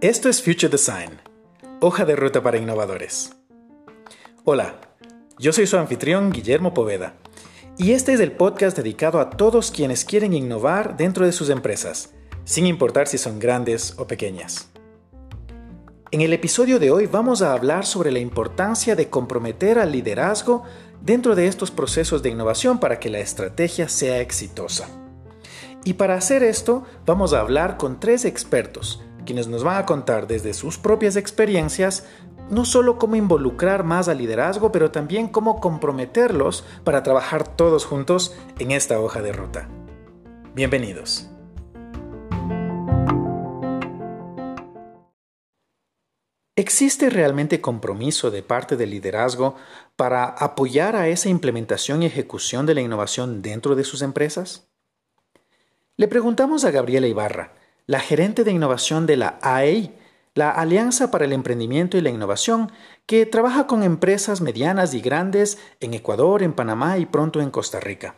Esto es Future Design, hoja de ruta para innovadores. Hola, yo soy su anfitrión Guillermo Poveda y este es el podcast dedicado a todos quienes quieren innovar dentro de sus empresas, sin importar si son grandes o pequeñas. En el episodio de hoy vamos a hablar sobre la importancia de comprometer al liderazgo dentro de estos procesos de innovación para que la estrategia sea exitosa. Y para hacer esto vamos a hablar con tres expertos quienes nos van a contar desde sus propias experiencias no solo cómo involucrar más al liderazgo, pero también cómo comprometerlos para trabajar todos juntos en esta hoja de ruta. Bienvenidos. ¿Existe realmente compromiso de parte del liderazgo para apoyar a esa implementación y ejecución de la innovación dentro de sus empresas? Le preguntamos a Gabriela Ibarra, la gerente de innovación de la AEI, la Alianza para el Emprendimiento y la Innovación, que trabaja con empresas medianas y grandes en Ecuador, en Panamá y pronto en Costa Rica.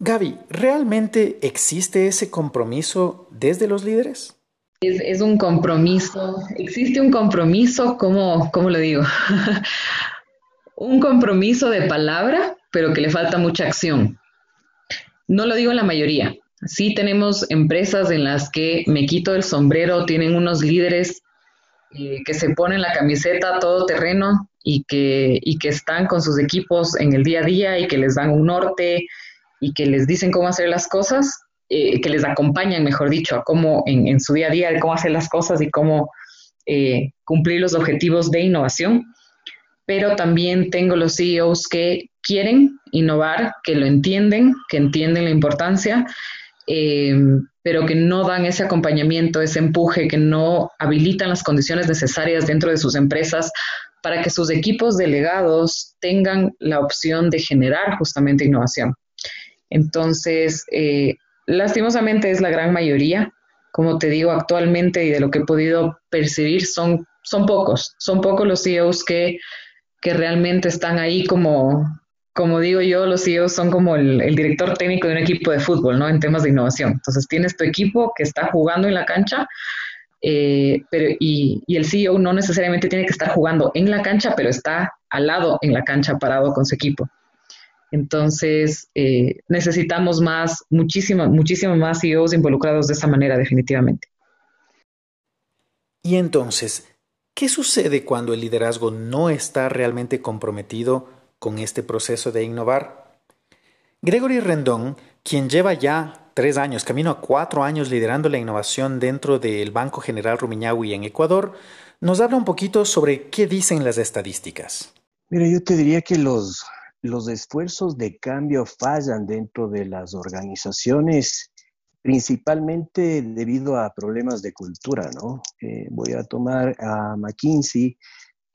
Gaby, ¿realmente existe ese compromiso desde los líderes? Es, un compromiso, existe un compromiso, ¿cómo, cómo lo digo? un compromiso de palabra, pero que le falta mucha acción. No lo digo en la mayoría, Sí tenemos empresas en las que me quito el sombrero, tienen unos líderes eh, que se ponen la camiseta todo terreno y que, y que están con sus equipos en el día a día y que les dan un norte y que les dicen cómo hacer las cosas, eh, que les acompañan, mejor dicho, cómo en, su día a día, cómo hacer las cosas y cómo eh, cumplir los objetivos de innovación. Pero también tengo los CEOs que quieren innovar, que lo entienden, que entienden la importancia eh, pero que no dan ese acompañamiento, ese empuje, que no habilitan las condiciones necesarias dentro de sus empresas para que sus equipos delegados tengan la opción de generar justamente innovación. Entonces, lastimosamente es la gran mayoría. Como te digo, actualmente y de lo que he podido percibir, son, son pocos, son pocos los CEOs que, que realmente están ahí como, como digo yo, los CEOs son como el, director técnico de un equipo de fútbol, ¿no? En temas de innovación. Entonces, tienes tu equipo que está jugando en la cancha, eh, pero, y, el CEO no necesariamente tiene que estar jugando en la cancha, pero está al lado en la cancha parado con su equipo. Entonces, eh, necesitamos más, muchísimo, muchísimo más CEOs involucrados de esa manera, definitivamente. Y entonces, ¿qué sucede cuando el liderazgo no está realmente comprometido con este proceso de innovar. Gregory Rendón, quien lleva ya tres años, camino a cuatro años liderando la innovación dentro del Banco General Rumiñahui en Ecuador, nos habla un poquito sobre qué dicen las estadísticas. Mira, yo te diría que los, los esfuerzos de cambio fallan dentro de las organizaciones principalmente debido a problemas de cultura, ¿no? Eh, voy a tomar a McKinsey,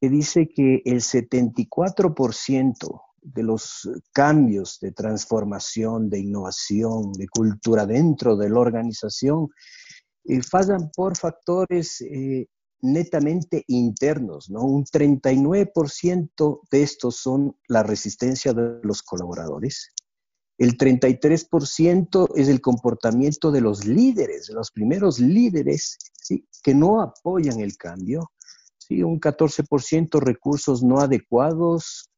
que dice que el 74% de los cambios de transformación, de innovación, de cultura dentro de la organización eh, fallan por factores eh, netamente internos, ¿no? Un 39% de estos son la resistencia de los colaboradores. El 33% es el comportamiento de los líderes, de los primeros líderes, ¿sí? que no apoyan el cambio. Sí, un 14% recursos no adecuados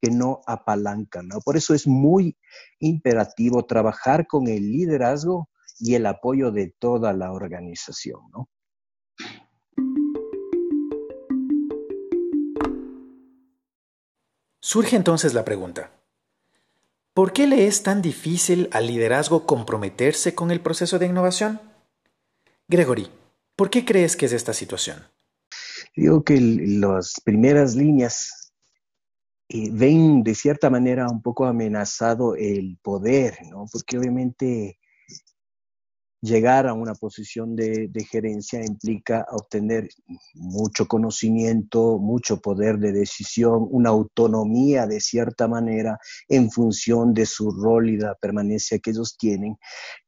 que no apalancan. ¿no? Por eso es muy imperativo trabajar con el liderazgo y el apoyo de toda la organización. ¿no? Surge entonces la pregunta, ¿por qué le es tan difícil al liderazgo comprometerse con el proceso de innovación? Gregory, ¿por qué crees que es esta situación? Digo que las primeras líneas eh, ven de cierta manera un poco amenazado el poder, ¿no? Porque obviamente llegar a una posición de, gerencia implica obtener mucho conocimiento, mucho poder de decisión, una autonomía de cierta manera en función de su rol y la permanencia que ellos tienen.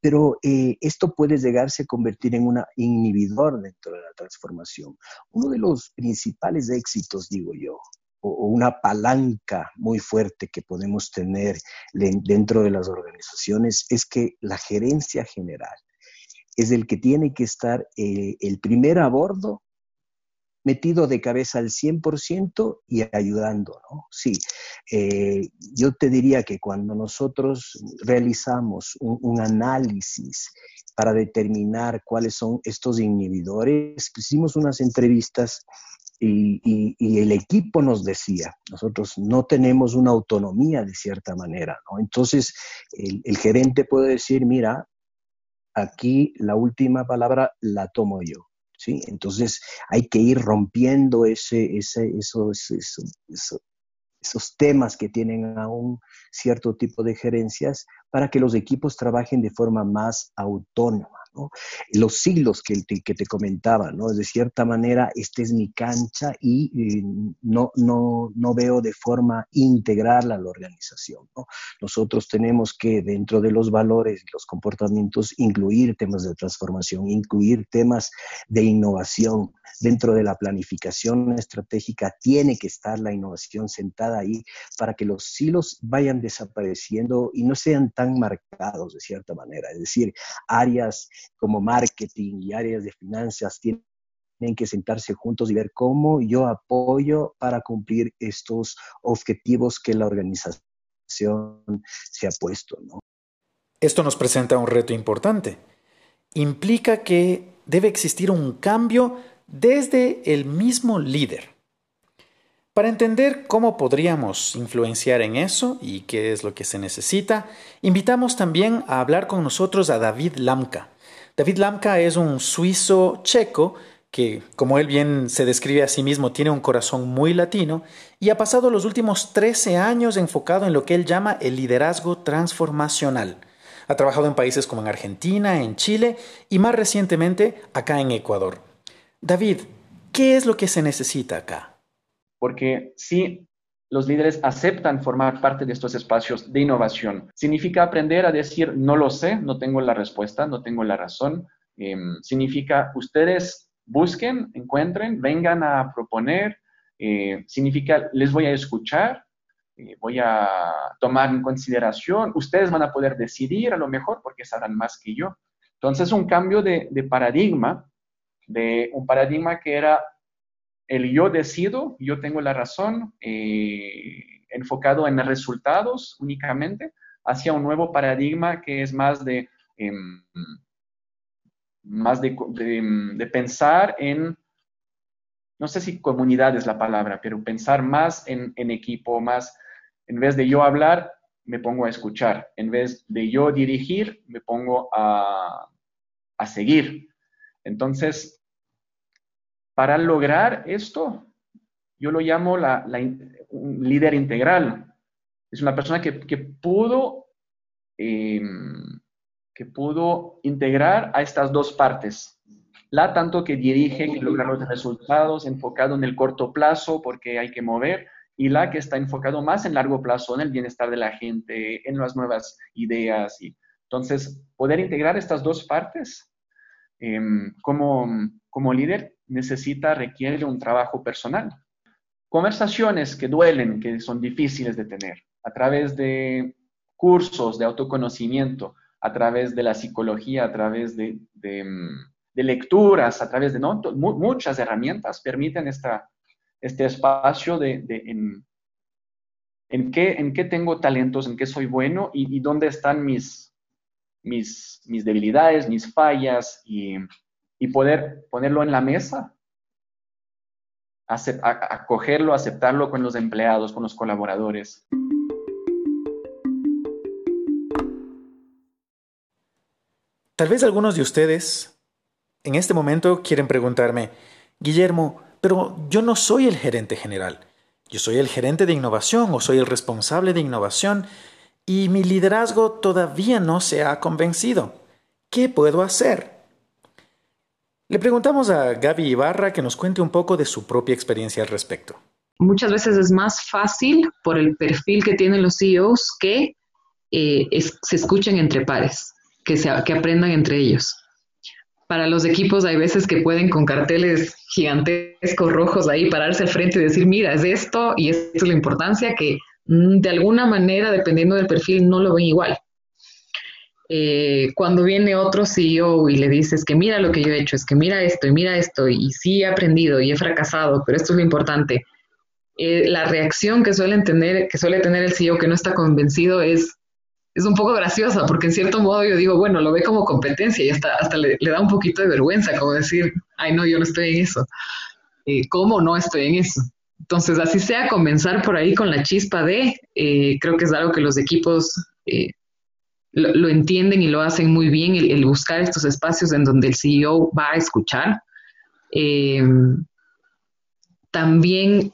Pero eh, esto puede llegarse a convertir en un inhibidor dentro de la transformación. Uno de los principales éxitos, digo yo, una palanca muy fuerte que podemos tener dentro de las organizaciones es que la gerencia general es el que tiene que estar eh, el primer a bordo metido de cabeza al 100% y ayudando, ¿no? Sí, eh, yo te diría que cuando nosotros realizamos un, análisis para determinar cuáles son estos inhibidores, hicimos unas entrevistas y, el equipo nos decía, nosotros no tenemos una autonomía de cierta manera, ¿no? Entonces, el gerente puede decir, mira, aquí la última palabra la tomo yo. ¿sí? Entonces hay que ir rompiendo ese, ese, esos, esos temas que tienen aún cierto tipo de gerencias para que los equipos trabajen de forma más autónoma. Los siglos que, que te comentaba, ¿no? De cierta manera, esta es mi cancha y eh, no, no, no, veo de forma integral a la organización, Nosotros tenemos que, dentro de los valores y los comportamientos, incluir temas de transformación, incluir temas de innovación. Dentro de la planificación estratégica tiene que estar la innovación sentada ahí para que los silos vayan desapareciendo y no sean tan marcados de cierta manera. Es decir, áreas como marketing y áreas de finanzas tienen que sentarse juntos y ver cómo yo apoyo para cumplir estos objetivos que la organización se ha puesto. Esto nos presenta un reto importante. Implica que debe existir un cambio desde el mismo líder. Para entender cómo podríamos influenciar en eso y qué es lo que se necesita, invitamos también a hablar con nosotros a David Lamka. David Lamka es un suizo checo que, como él bien se describe a sí mismo, tiene un corazón muy latino y ha pasado los últimos 13 años enfocado en lo que él llama el liderazgo transformacional. Ha trabajado en países como en Argentina, en Chile y más recientemente acá en Ecuador. David, ¿qué es lo que se necesita acá? porque si los líderes aceptan formar parte de estos espacios de innovación. Significa aprender a decir, no lo sé, no tengo la respuesta, no tengo la razón. Em, significa, ustedes busquen, encuentren, vengan a proponer. Eh, significa, les voy a escuchar, eh, voy a tomar en consideración. Ustedes van a poder decidir a lo mejor porque sabrán más que yo. Entonces, un cambio de, de paradigma, de un paradigma que era el yo decido, yo tengo la razón, eh, enfocado en resultados únicamente, hacia un nuevo paradigma que es más de, em, más de, pensar en, no sé si comunidad es la palabra, pero pensar más en, equipo, más, en vez de yo hablar, me pongo a escuchar, en vez de yo dirigir, me pongo a, a seguir. Entonces, para lograr esto, yo lo llamo la, un líder integral. Es una persona que, pudo, em, que pudo integrar a estas dos partes. La tanto que dirige, que logra los resultados, enfocado en el corto plazo porque hay que mover, y la que está enfocado más en largo plazo, en el bienestar de la gente, en las nuevas ideas. Y, entonces, poder integrar estas dos partes em, como, como líder necesita, requiere un trabajo personal. Conversaciones que duelen, que son difíciles de tener, a través de cursos de autoconocimiento, a través de la psicología, a través de, lecturas, a través de muchas herramientas, permiten esta, este espacio de, en, en, qué, en qué tengo talentos, en qué soy bueno y, dónde están mis, mis, mis debilidades, mis fallas y, y poder ponerlo en la mesa, acogerlo, aceptarlo con los empleados, con los colaboradores. Tal vez algunos de ustedes en este momento quieren preguntarme, Guillermo, pero yo no soy el gerente general. Yo soy el gerente de innovación o soy el responsable de innovación y mi liderazgo todavía no se ha convencido. ¿Qué puedo hacer? Le preguntamos a Gaby Ibarra que nos cuente un poco de su propia experiencia al respecto. Muchas veces es más fácil por el perfil que tienen los CEOs que eh, se escuchen entre pares, que, se, que aprendan entre ellos. para los equipos hay veces que pueden con carteles gigantescos rojos ahí pararse al frente y decir, mira, es esto y esto es la importancia que de alguna manera, dependiendo del perfil, no lo ven igual. Eh, cuando viene otro CEO y le dices que mira lo que yo he hecho, es que mira esto y mira esto, y sí he aprendido y he fracasado, pero esto es lo importante. Eh, la reacción que, tener, que suele tener el CEO que no está convencido es, es un poco graciosa, porque en cierto modo yo digo, bueno, lo ve como competencia y hasta, hasta le, da un poquito de vergüenza, como decir, ay, no, yo no estoy en eso. Eh, ¿Cómo no estoy en eso? Entonces, así sea, comenzar por ahí con la chispa de, creo que es algo que los equipos lo, entienden y lo hacen muy bien, el, buscar estos espacios en donde el CEO va a escuchar. Eh, también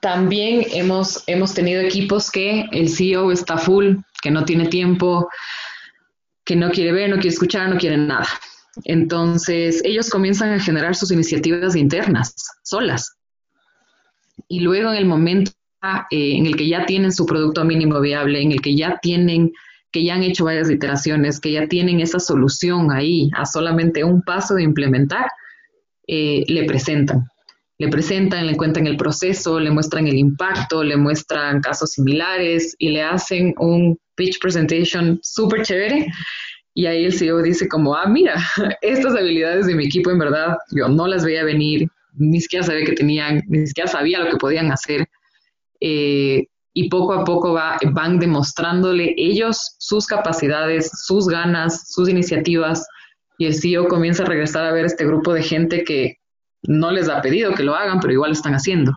también hemos, hemos tenido equipos que el CEO está full, que no tiene tiempo, que no quiere ver, no quiere escuchar, no quiere nada. Entonces, ellos comienzan a generar sus iniciativas internas, solas. Y luego en el momento eh, en el que ya tienen su producto mínimo viable, en el que ya tienen que ya han hecho varias iteraciones, que ya tienen esa solución ahí a solamente un paso de implementar, eh, le presentan. Le presentan, le cuentan el proceso, le muestran el impacto, le muestran casos similares y le hacen un pitch presentation súper chévere. Y ahí el CEO dice como, ah, mira, estas habilidades de mi equipo en verdad yo no las veía venir, ni siquiera sabía que tenían, ni siquiera sabía lo que podían hacer. Eh, y poco a poco van demostrándole ellos sus capacidades, sus ganas, sus iniciativas y el CEO comienza a regresar a ver este grupo de gente que no les ha pedido que lo hagan, pero igual lo están haciendo.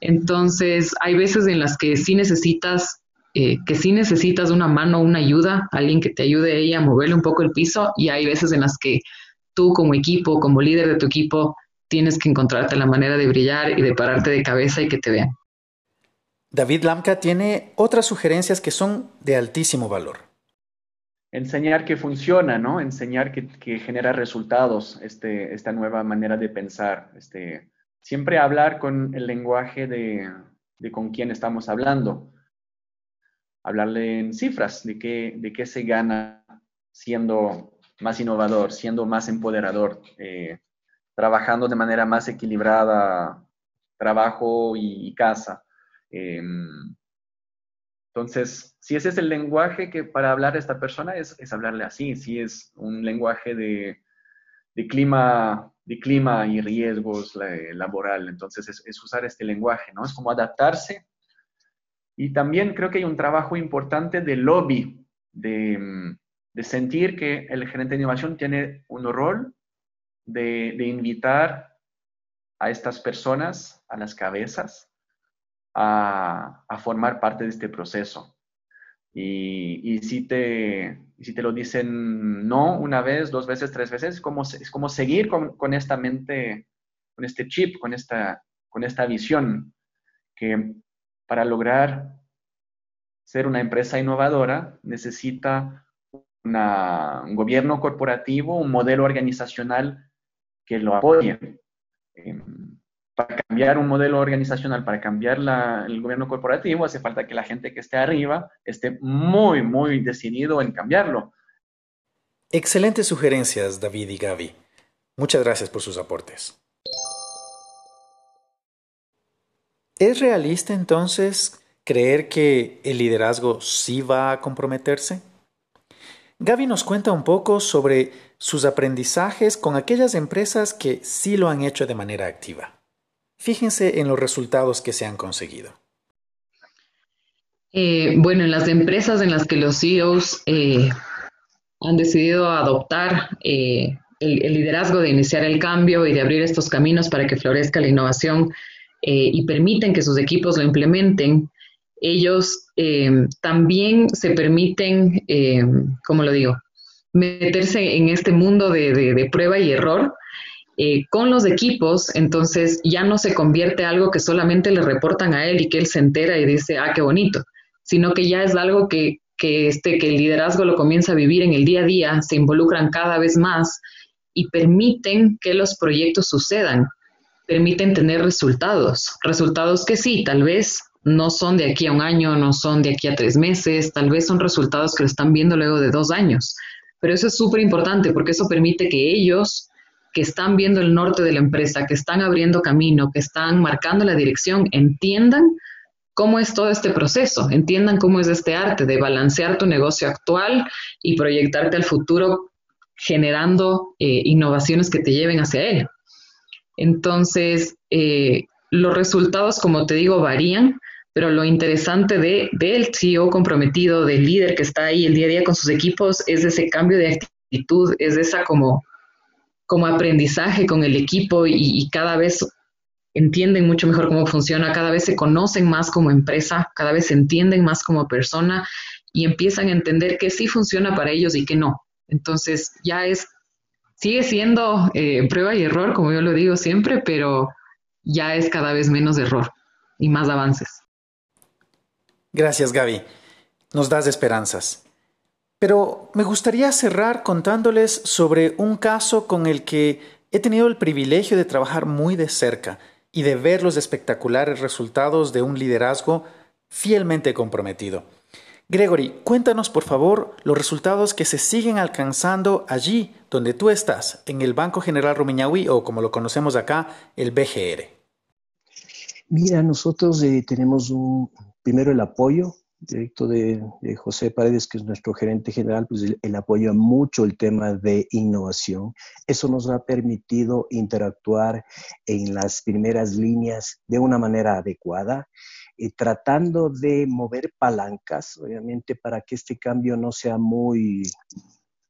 Entonces, hay veces en las que sí necesitas, eh, que sí necesitas una mano, una ayuda, alguien que te ayude ella a moverle un poco el piso, y hay veces en las que tú como equipo, como líder de tu equipo, tienes que encontrarte la manera de brillar y de pararte de cabeza y que te vean. David Lamka tiene otras sugerencias que son de altísimo valor. Enseñar que funciona, ¿no? Enseñar que, genera resultados, este, esta nueva manera de pensar. Este, siempre hablar con el lenguaje de, con quién estamos hablando. Hablarle en cifras, de qué, de qué se gana siendo más innovador, siendo más empoderador, eh, trabajando de manera más equilibrada, trabajo y casa. Em, entonces, si ese es el lenguaje que para hablar a esta persona es, hablarle así, si es un lenguaje de, clima, de clima y riesgos laboral, entonces es, usar este lenguaje, ¿no? Es como adaptarse. Y también creo que hay un trabajo importante de lobby, de, sentir que el gerente de innovación tiene un rol de, invitar a estas personas, a las cabezas, a, formar parte de este proceso. Y, si te, si te lo dicen no una vez, dos veces, tres veces, es como, es como seguir con, esta mente, con este chip, con esta, con esta visión, que para lograr ser una empresa innovadora necesita un gobierno corporativo, un modelo organizacional que lo apoye. Em, para cambiar un modelo organizacional, para cambiar el gobierno corporativo, hace falta que la gente que esté arriba esté muy, muy decidido en cambiarlo. Excelentes sugerencias, David y Gaby. Muchas gracias por sus aportes. ¿Es realista entonces creer que el liderazgo sí va a comprometerse? Gaby nos cuenta un poco sobre sus aprendizajes con aquellas empresas que sí lo han hecho de manera activa. Fíjense en los resultados que se han conseguido. Eh, bueno, en las empresas en las que los CEOs eh, han decidido adoptar eh, el, liderazgo de iniciar el cambio y de abrir estos caminos para que florezca la innovación y permiten que sus equipos lo implementen, ellos también se permiten, ¿cómo lo digo?, meterse en este mundo de prueba y error eh, con los equipos, entonces ya no se convierte algo que solamente le reportan a él y que él se entera y dice, ah, qué bonito, sino que ya es algo que, que, este, que el liderazgo lo comienza a vivir en el día a día, se involucran cada vez más y permiten que los proyectos sucedan, permiten tener resultados, resultados que sí, tal vez no son de aquí a un año, no son de aquí a tres meses, tal vez son resultados que lo están viendo luego de dos años, Pero eso es súper importante porque eso permite que ellos que están viendo el norte de la empresa, que están abriendo camino, que están marcando la dirección, entiendan cómo es todo este proceso, entiendan cómo es este arte de balancear tu negocio actual y proyectarte al futuro generando eh, innovaciones que te lleven hacia él. Entonces, eh, los resultados, como te digo, varían, pero lo interesante de, del CEO comprometido, del líder que está ahí el día a día con sus equipos, es ese cambio de actitud, es esa como como aprendizaje con el equipo y, cada vez entienden mucho mejor cómo funciona, cada vez se conocen más como empresa, cada vez se entienden más como persona y empiezan a entender que sí funciona para ellos y que no. Entonces ya es, sigue siendo eh, prueba y error, como yo lo digo siempre, pero ya es cada vez menos error y más avances. Gracias, Gaby. Nos das esperanzas. Pero me gustaría cerrar contándoles sobre un caso con el que he tenido el privilegio de trabajar muy de cerca y de ver los espectaculares resultados de un liderazgo fielmente comprometido. Gregory, cuéntanos por favor los resultados que se siguen alcanzando allí donde tú estás, en el Banco General Rumiñahui o como lo conocemos acá, el BGR. Mira, nosotros eh, tenemos un, primero el apoyo directo de, José Paredes, que es nuestro gerente general, pues él, apoya mucho el tema de innovación. Eso nos ha permitido interactuar en las primeras líneas de una manera adecuada. y tratando de mover palancas, obviamente, para que este cambio no sea muy,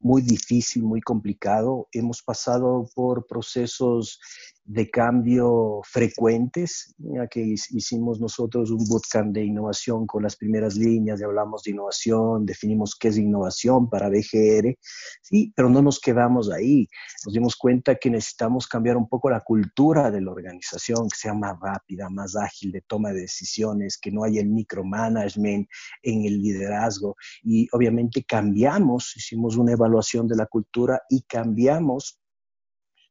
muy difícil, muy complicado. Hemos pasado por procesos de cambio frecuentes, ya que hicimos nosotros un bootcamp de innovación con las primeras líneas, ya hablamos de innovación, definimos qué es innovación para BGR, sí, pero no nos quedamos ahí. Nos dimos cuenta que necesitamos cambiar un poco la cultura de la organización, que sea más rápida, más ágil de toma de decisiones, que no haya el micromanagement en el liderazgo. Y obviamente cambiamos, hicimos una evaluación de la cultura y cambiamos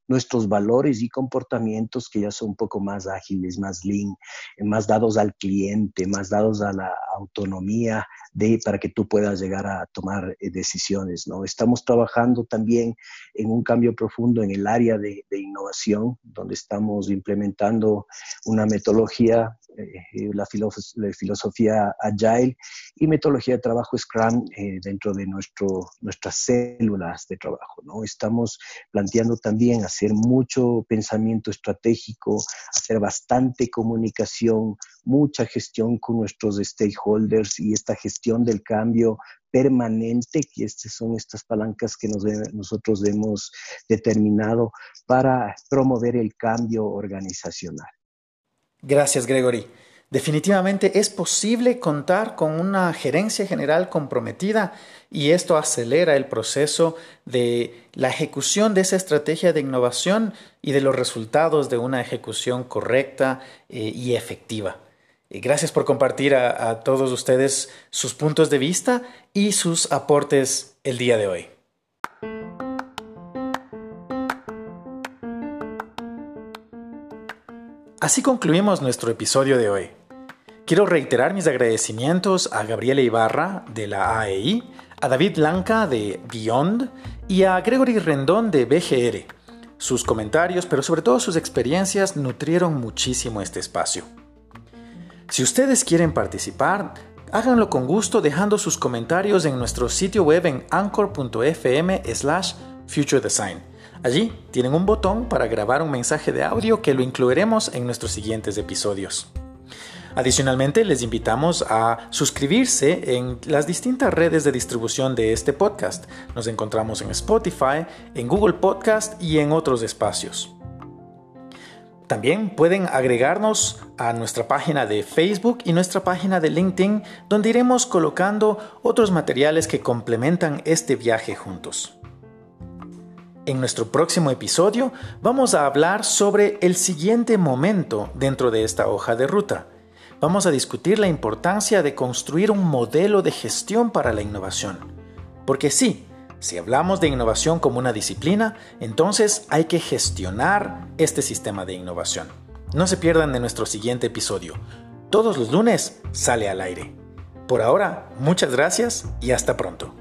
nuestros valores y comportamientos que ya son un poco más ágiles, más lean, más dados al cliente, más dados a la autonomía de, para que tú puedas llegar a tomar eh, decisiones. ¿no? Estamos trabajando también en un cambio profundo en el área de, innovación, donde estamos implementando una metodología, eh, la, filosofía agile y metodología de trabajo Scrum eh, dentro de nuestro, nuestras células de trabajo. ¿no? Estamos planteando también hacer mucho pensamiento estratégico, hacer bastante comunicación, mucha gestión con nuestros stakeholders y esta gestión del cambio permanente, que estas son estas palancas que nosotros hemos determinado para promover el cambio organizacional. Gracias, Gregory. Definitivamente es posible contar con una gerencia general comprometida y esto acelera el proceso de la ejecución de esa estrategia de innovación y de los resultados de una ejecución correcta eh, y efectiva. Gracias por compartir a, todos ustedes sus puntos de vista y sus aportes el día de hoy. Así concluimos nuestro episodio de hoy. Quiero reiterar mis agradecimientos a Gabriela Ibarra de la AEI, a David Lanca de Beyond y a Gregory Rendón de BGR. Sus comentarios, pero sobre todo sus experiencias, nutrieron muchísimo este espacio. Si ustedes quieren participar, háganlo con gusto dejando sus comentarios en nuestro sitio web en anchor.fm slash futuredesign. Allí tienen un botón para grabar un mensaje de audio que lo incluiremos en nuestros siguientes episodios. Adicionalmente, les invitamos a suscribirse en las distintas redes de distribución de este podcast. Nos encontramos en Spotify, en Google Podcast y en otros espacios. También pueden agregarnos a nuestra página de Facebook y nuestra página de LinkedIn, donde iremos colocando otros materiales que complementan este viaje juntos. En nuestro próximo episodio vamos a hablar sobre el siguiente momento dentro de esta hoja de ruta. Vamos a discutir la importancia de construir un modelo de gestión para la innovación. Porque sí, si hablamos de innovación como una disciplina, entonces hay que gestionar este sistema de innovación. No se pierdan de nuestro siguiente episodio. Todos los lunes sale al aire. Por ahora, muchas gracias y hasta pronto.